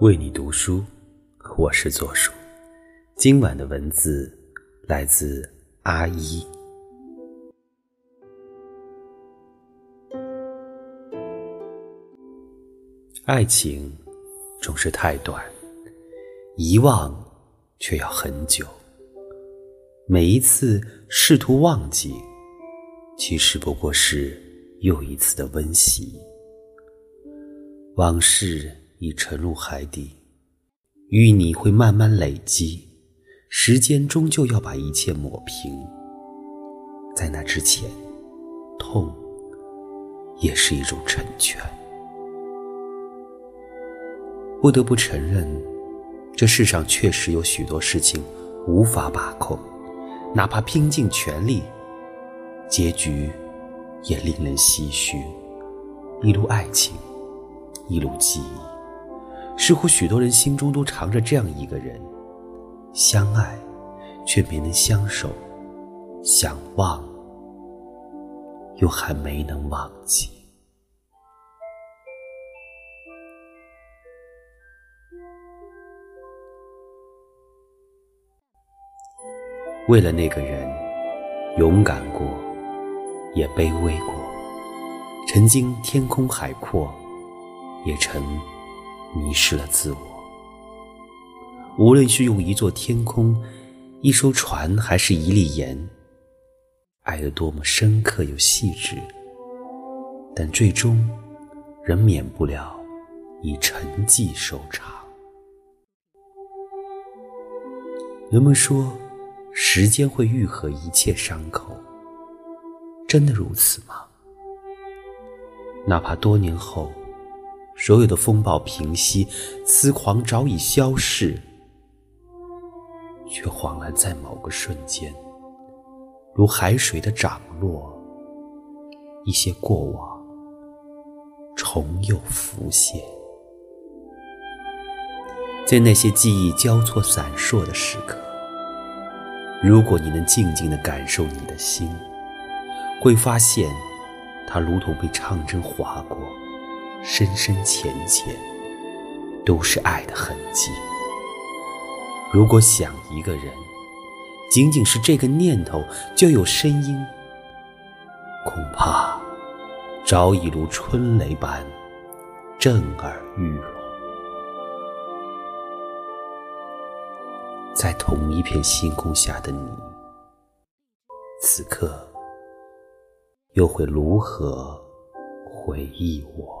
为你读书，我是左叔。今晚的文字来自阿一。爱情总是太短，遗忘却要很久。每一次试图忘记，其实不过是又一次的温习。往事。已沉入海底，淤泥会慢慢累积，时间终究要把一切抹平。在那之前，痛也是一种成全。不得不承认，这世上确实有许多事情无法把控，哪怕拼尽全力，结局也令人唏嘘。一路爱情，一路记忆。似乎许多人心中都藏着这样一个人，相爱却没能相守，想忘又还没能忘记。为了那个人，勇敢过，也卑微过，曾经天空海阔，也曾。迷失了自我。无论是用一座天空、一艘船，还是一粒盐，爱得多么深刻又细致，但最终仍免不了以沉寂收场。人们说，时间会愈合一切伤口，真的如此吗？哪怕多年后。所有的风暴平息，痴狂早已消逝，却恍然在某个瞬间，如海水的涨落，一些过往重又浮现。在那些记忆交错闪烁的时刻，如果你能静静的感受你的心，会发现，它如同被唱针划过。深深浅浅，都是爱的痕迹。如果想一个人，仅仅是这个念头就有声音，恐怕早已如春雷般震耳欲聋。在同一片星空下的你，此刻又会如何回忆我？